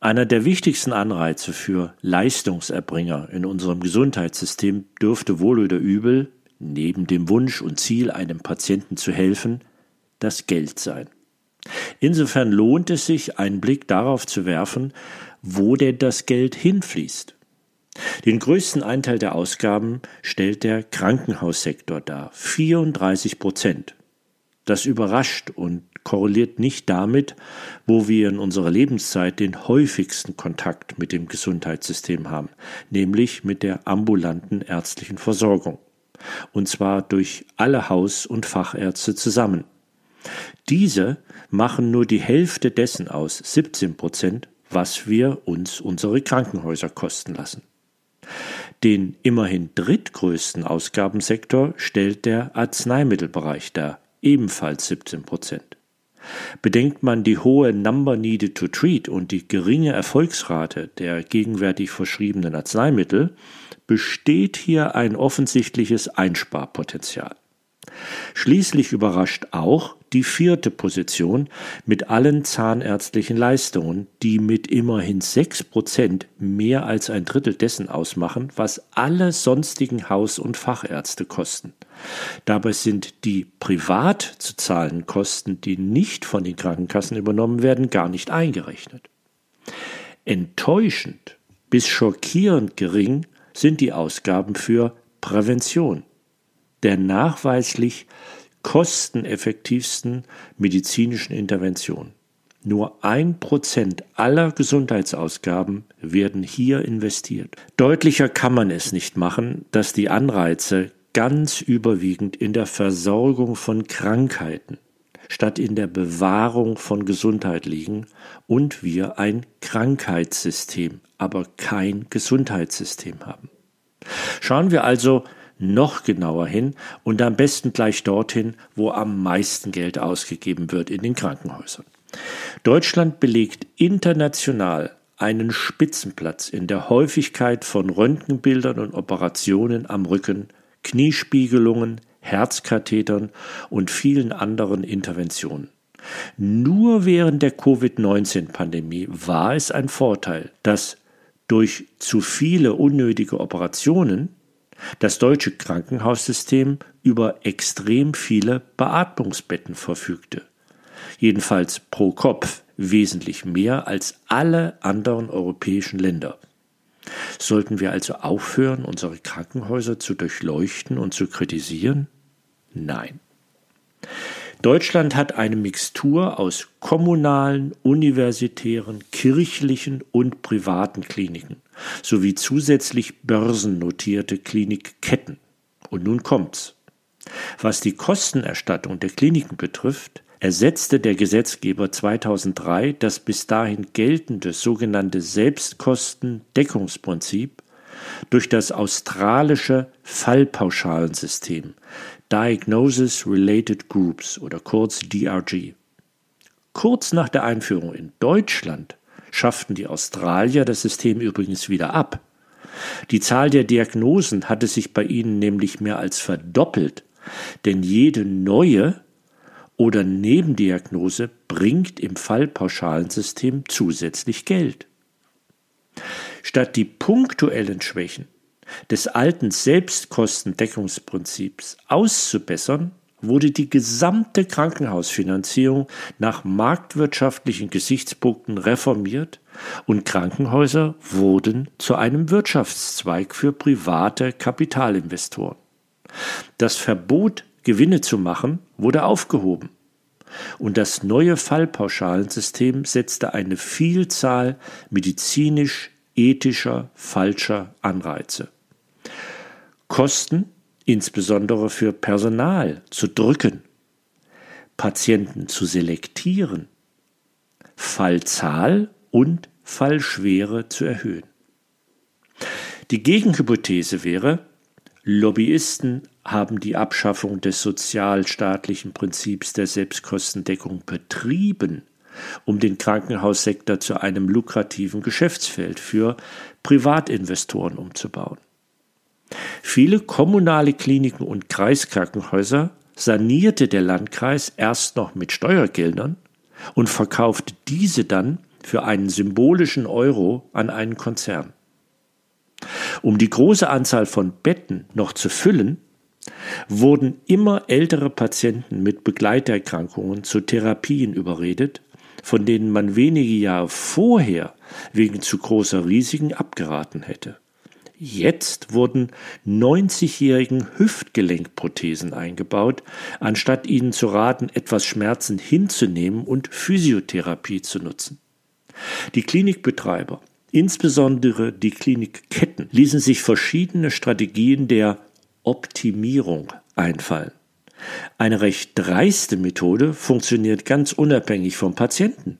einer der wichtigsten Anreize für Leistungserbringer in unserem Gesundheitssystem dürfte wohl oder übel, neben dem Wunsch und Ziel, einem Patienten zu helfen, das Geld sein. Insofern lohnt es sich, einen Blick darauf zu werfen, wo denn das Geld hinfließt. Den größten Anteil der Ausgaben stellt der Krankenhaussektor dar, 34 Prozent. Das überrascht und korreliert nicht damit, wo wir in unserer Lebenszeit den häufigsten Kontakt mit dem Gesundheitssystem haben, nämlich mit der ambulanten ärztlichen Versorgung. Und zwar durch alle Haus- und Fachärzte zusammen. Diese machen nur die Hälfte dessen aus, 17 Prozent, was wir uns unsere Krankenhäuser kosten lassen. Den immerhin drittgrößten Ausgabensektor stellt der Arzneimittelbereich dar, ebenfalls 17 Prozent. Bedenkt man die hohe Number Needed to Treat und die geringe Erfolgsrate der gegenwärtig verschriebenen Arzneimittel, besteht hier ein offensichtliches Einsparpotenzial. Schließlich überrascht auch die vierte Position mit allen zahnärztlichen Leistungen, die mit immerhin sechs Prozent mehr als ein Drittel dessen ausmachen, was alle sonstigen Haus- und Fachärzte kosten. Dabei sind die privat zu zahlenden Kosten, die nicht von den Krankenkassen übernommen werden, gar nicht eingerechnet. Enttäuschend bis schockierend gering sind die Ausgaben für Prävention, der nachweislich kosteneffektivsten medizinischen Intervention. Nur ein Prozent aller Gesundheitsausgaben werden hier investiert. Deutlicher kann man es nicht machen, dass die Anreize ganz überwiegend in der Versorgung von Krankheiten statt in der Bewahrung von Gesundheit liegen und wir ein Krankheitssystem, aber kein Gesundheitssystem haben. Schauen wir also noch genauer hin und am besten gleich dorthin, wo am meisten Geld ausgegeben wird in den Krankenhäusern. Deutschland belegt international einen Spitzenplatz in der Häufigkeit von Röntgenbildern und Operationen am Rücken, Kniespiegelungen, Herzkathetern und vielen anderen Interventionen. Nur während der Covid-19-Pandemie war es ein Vorteil, dass durch zu viele unnötige Operationen das deutsche Krankenhaussystem über extrem viele Beatmungsbetten verfügte. Jedenfalls pro Kopf wesentlich mehr als alle anderen europäischen Länder. Sollten wir also aufhören, unsere Krankenhäuser zu durchleuchten und zu kritisieren? Nein. Deutschland hat eine Mixtur aus kommunalen, universitären, kirchlichen und privaten Kliniken sowie zusätzlich börsennotierte Klinikketten. Und nun kommt's. Was die Kostenerstattung der Kliniken betrifft, ersetzte der Gesetzgeber 2003 das bis dahin geltende sogenannte Selbstkostendeckungsprinzip durch das australische Fallpauschalensystem, Diagnosis Related Groups oder kurz DRG. Kurz nach der Einführung in Deutschland schafften die Australier das System übrigens wieder ab. Die Zahl der Diagnosen hatte sich bei ihnen nämlich mehr als verdoppelt, denn jede neue oder Nebendiagnose bringt im Fallpauschalensystem zusätzlich Geld. Statt die punktuellen Schwächen des alten Selbstkostendeckungsprinzips auszubessern, wurde die gesamte Krankenhausfinanzierung nach marktwirtschaftlichen Gesichtspunkten reformiert und Krankenhäuser wurden zu einem Wirtschaftszweig für private Kapitalinvestoren. Das Verbot, Gewinne zu machen, wurde aufgehoben. Und das neue Fallpauschalensystem setzte eine Vielzahl medizinisch ethischer falscher Anreize. Kosten, insbesondere für Personal, zu drücken, Patienten zu selektieren, Fallzahl und Fallschwere zu erhöhen. Die Gegenhypothese wäre, Lobbyisten haben die Abschaffung des sozialstaatlichen Prinzips der Selbstkostendeckung betrieben, um den Krankenhaussektor zu einem lukrativen Geschäftsfeld für Privatinvestoren umzubauen. Viele kommunale Kliniken und Kreiskrankenhäuser sanierte der Landkreis erst noch mit Steuergeldern und verkaufte diese dann für einen symbolischen Euro an einen Konzern. Um die große Anzahl von Betten noch zu füllen, wurden immer ältere Patienten mit Begleiterkrankungen zu Therapien überredet, von denen man wenige Jahre vorher wegen zu großer Risiken abgeraten hätte. Jetzt wurden 90-jährigen Hüftgelenkprothesen eingebaut, anstatt ihnen zu raten, etwas Schmerzen hinzunehmen und Physiotherapie zu nutzen. Die Klinikbetreiber, insbesondere die Klinikketten, ließen sich verschiedene Strategien der Optimierung einfallen. Eine recht dreiste Methode funktioniert ganz unabhängig vom Patienten.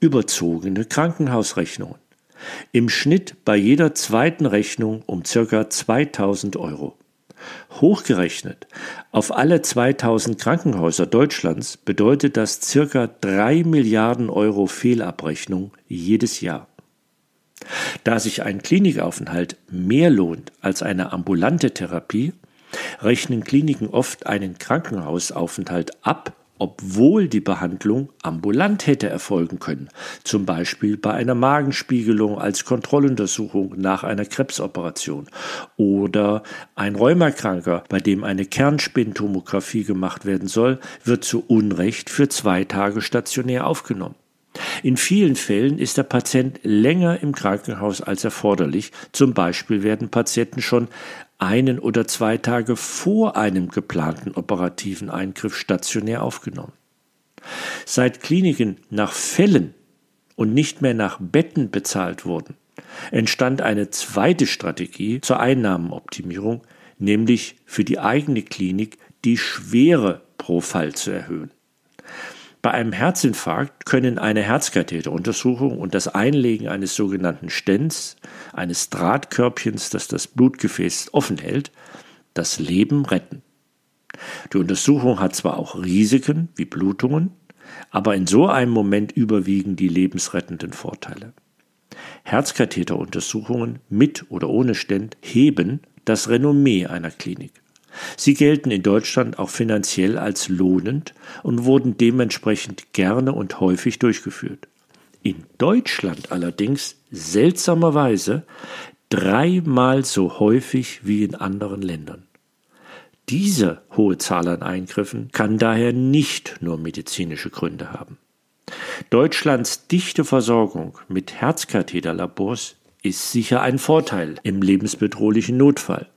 Überzogene Krankenhausrechnungen. Im Schnitt bei jeder zweiten Rechnung um ca. 2000 Euro. Hochgerechnet auf alle 2000 Krankenhäuser Deutschlands bedeutet das ca. 3 Milliarden Euro Fehlabrechnung jedes Jahr. Da sich ein Klinikaufenthalt mehr lohnt als eine ambulante Therapie, rechnen Kliniken oft einen Krankenhausaufenthalt ab, obwohl die Behandlung ambulant hätte erfolgen können, zum Beispiel bei einer Magenspiegelung als Kontrolluntersuchung nach einer Krebsoperation oder ein Rheumakranker, bei dem eine Kernspintomographie gemacht werden soll, wird zu Unrecht für zwei Tage stationär aufgenommen. In vielen Fällen ist der Patient länger im Krankenhaus als erforderlich. Zum Beispiel werden Patienten schon einen oder zwei Tage vor einem geplanten operativen Eingriff stationär aufgenommen. Seit Kliniken nach Fällen und nicht mehr nach Betten bezahlt wurden, entstand eine zweite Strategie zur Einnahmenoptimierung, nämlich für die eigene Klinik die Schwere pro Fall zu erhöhen. Bei einem Herzinfarkt können eine Herzkatheteruntersuchung und das Einlegen eines sogenannten Stents, eines Drahtkörbchens, das das Blutgefäß offen hält, das Leben retten. Die Untersuchung hat zwar auch Risiken wie Blutungen, aber in so einem Moment überwiegen die lebensrettenden Vorteile. Herzkatheteruntersuchungen mit oder ohne Stent heben das Renommee einer Klinik. Sie gelten in Deutschland auch finanziell als lohnend und wurden dementsprechend gerne und häufig durchgeführt. In Deutschland allerdings seltsamerweise dreimal so häufig wie in anderen Ländern. Diese hohe Zahl an Eingriffen kann daher nicht nur medizinische Gründe haben. Deutschlands dichte Versorgung mit Herzkatheterlabors ist sicher ein Vorteil im lebensbedrohlichen Notfall.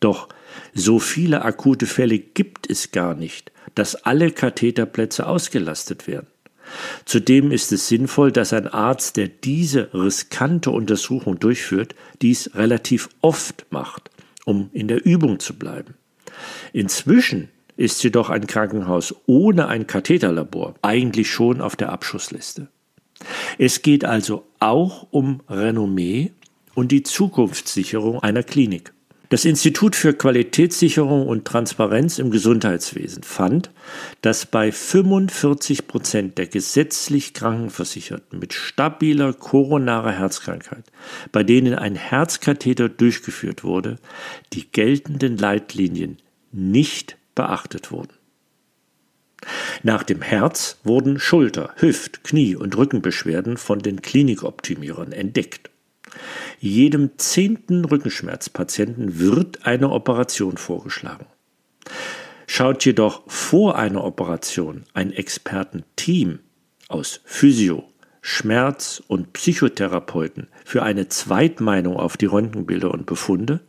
Doch so viele akute Fälle gibt es gar nicht, dass alle Katheterplätze ausgelastet werden. Zudem ist es sinnvoll, dass ein Arzt, der diese riskante Untersuchung durchführt, dies relativ oft macht, um in der Übung zu bleiben. Inzwischen ist jedoch ein Krankenhaus ohne ein Katheterlabor eigentlich schon auf der Abschussliste. Es geht also auch um Renommee und die Zukunftssicherung einer Klinik. Das Institut für Qualitätssicherung und Transparenz im Gesundheitswesen fand, dass bei 45 Prozent der gesetzlich Krankenversicherten mit stabiler koronarer Herzkrankheit, bei denen ein Herzkatheter durchgeführt wurde, die geltenden Leitlinien nicht beachtet wurden. Nach dem Herz wurden Schulter, Hüft, Knie und Rückenbeschwerden von den Klinikoptimierern entdeckt. Jedem zehnten Rückenschmerzpatienten wird eine Operation vorgeschlagen. Schaut jedoch vor einer Operation ein Expertenteam aus Physio, Schmerz- und Psychotherapeuten für eine Zweitmeinung auf die Röntgenbilder und Befunde,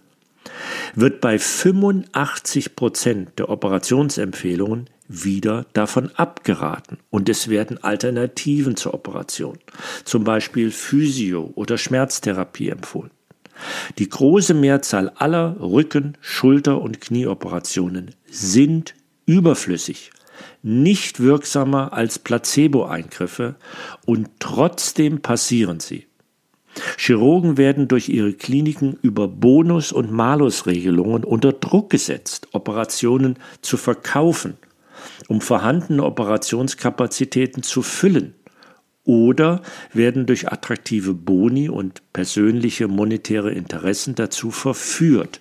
wird bei 85 Prozent der Operationsempfehlungen wieder davon abgeraten und es werden Alternativen zur Operation, zum Beispiel Physio- oder Schmerztherapie empfohlen. Die große Mehrzahl aller Rücken-, Schulter- und Knieoperationen sind überflüssig, nicht wirksamer als Placebo-Eingriffe und trotzdem passieren sie. Chirurgen werden durch ihre Kliniken über Bonus- und Malusregelungen unter Druck gesetzt, Operationen zu verkaufen, um vorhandene Operationskapazitäten zu füllen oder werden durch attraktive Boni und persönliche monetäre Interessen dazu verführt,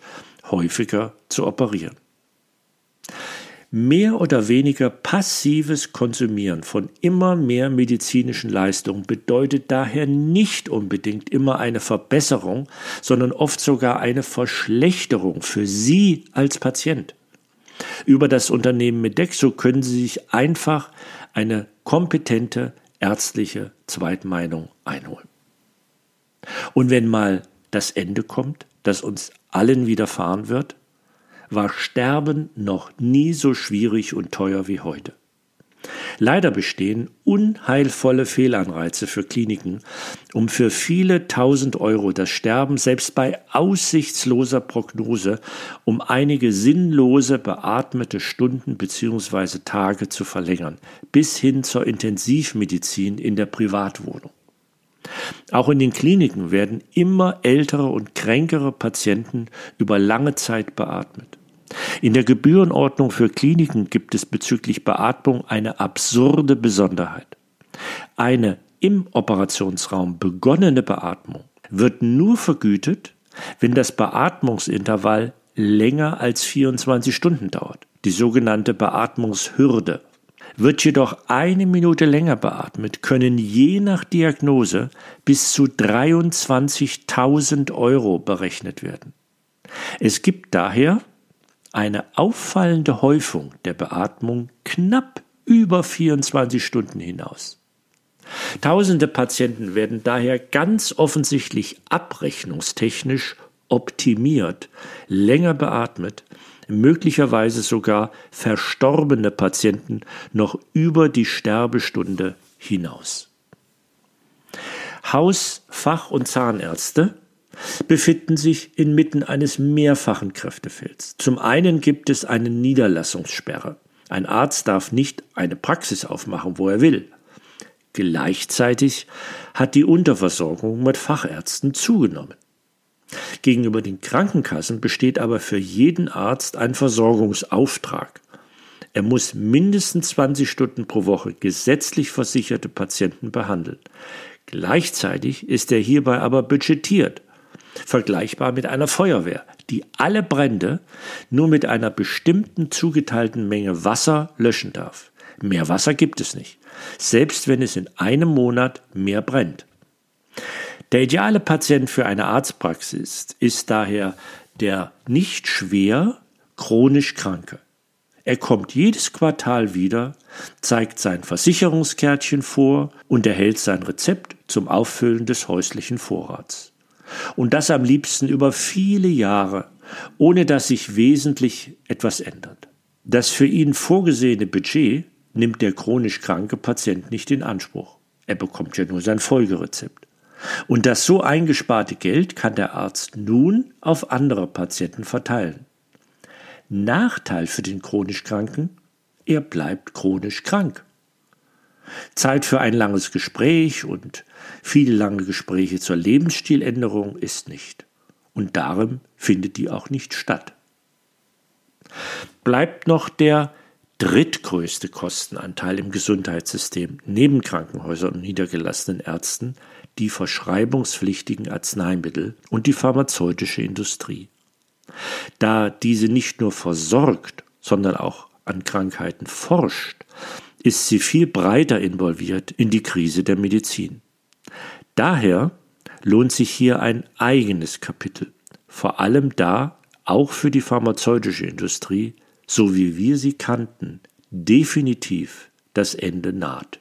häufiger zu operieren. Mehr oder weniger passives Konsumieren von immer mehr medizinischen Leistungen bedeutet daher nicht unbedingt immer eine Verbesserung, sondern oft sogar eine Verschlechterung für Sie als Patient. Über das Unternehmen Medexo können Sie sich einfach eine kompetente ärztliche Zweitmeinung einholen. Und wenn mal das Ende kommt, das uns allen widerfahren wird, war Sterben noch nie so schwierig und teuer wie heute. Leider bestehen unheilvolle Fehlanreize für Kliniken, um für viele tausend Euro das Sterben selbst bei aussichtsloser Prognose um einige sinnlose beatmete Stunden bzw. Tage zu verlängern, bis hin zur Intensivmedizin in der Privatwohnung. Auch in den Kliniken werden immer ältere und kränkere Patienten über lange Zeit beatmet. In der Gebührenordnung für Kliniken gibt es bezüglich Beatmung eine absurde Besonderheit. Eine im Operationsraum begonnene Beatmung wird nur vergütet, wenn das Beatmungsintervall länger als 24 Stunden dauert, die sogenannte Beatmungshürde. Wird jedoch eine Minute länger beatmet, können je nach Diagnose bis zu 23.000 Euro berechnet werden. Es gibt daher eine auffallende Häufung der Beatmung knapp über 24 Stunden hinaus. Tausende Patienten werden daher ganz offensichtlich abrechnungstechnisch optimiert, länger beatmet, möglicherweise sogar verstorbene Patienten noch über die Sterbestunde hinaus. Haus-, Fach- und Zahnärzte befinden sich inmitten eines mehrfachen Kräftefelds. Zum einen gibt es eine Niederlassungssperre. Ein Arzt darf nicht eine Praxis aufmachen, wo er will. Gleichzeitig hat die Unterversorgung mit Fachärzten zugenommen. Gegenüber den Krankenkassen besteht aber für jeden Arzt ein Versorgungsauftrag. Er muss mindestens 20 Stunden pro Woche gesetzlich versicherte Patienten behandeln. Gleichzeitig ist er hierbei aber budgetiert vergleichbar mit einer Feuerwehr, die alle Brände nur mit einer bestimmten zugeteilten Menge Wasser löschen darf. Mehr Wasser gibt es nicht, selbst wenn es in einem Monat mehr brennt. Der ideale Patient für eine Arztpraxis ist daher der nicht schwer chronisch Kranke. Er kommt jedes Quartal wieder, zeigt sein Versicherungskärtchen vor und erhält sein Rezept zum Auffüllen des häuslichen Vorrats. Und das am liebsten über viele Jahre, ohne dass sich wesentlich etwas ändert. Das für ihn vorgesehene Budget nimmt der chronisch kranke Patient nicht in Anspruch. Er bekommt ja nur sein Folgerezept. Und das so eingesparte Geld kann der Arzt nun auf andere Patienten verteilen. Nachteil für den chronisch Kranken, er bleibt chronisch krank. Zeit für ein langes Gespräch und viele lange Gespräche zur Lebensstiländerung ist nicht. Und darum findet die auch nicht statt. Bleibt noch der drittgrößte Kostenanteil im Gesundheitssystem neben Krankenhäusern und niedergelassenen Ärzten die verschreibungspflichtigen Arzneimittel und die pharmazeutische Industrie. Da diese nicht nur versorgt, sondern auch an Krankheiten forscht, ist sie viel breiter involviert in die Krise der Medizin. Daher lohnt sich hier ein eigenes Kapitel, vor allem da auch für die pharmazeutische Industrie, so wie wir sie kannten, definitiv das Ende naht.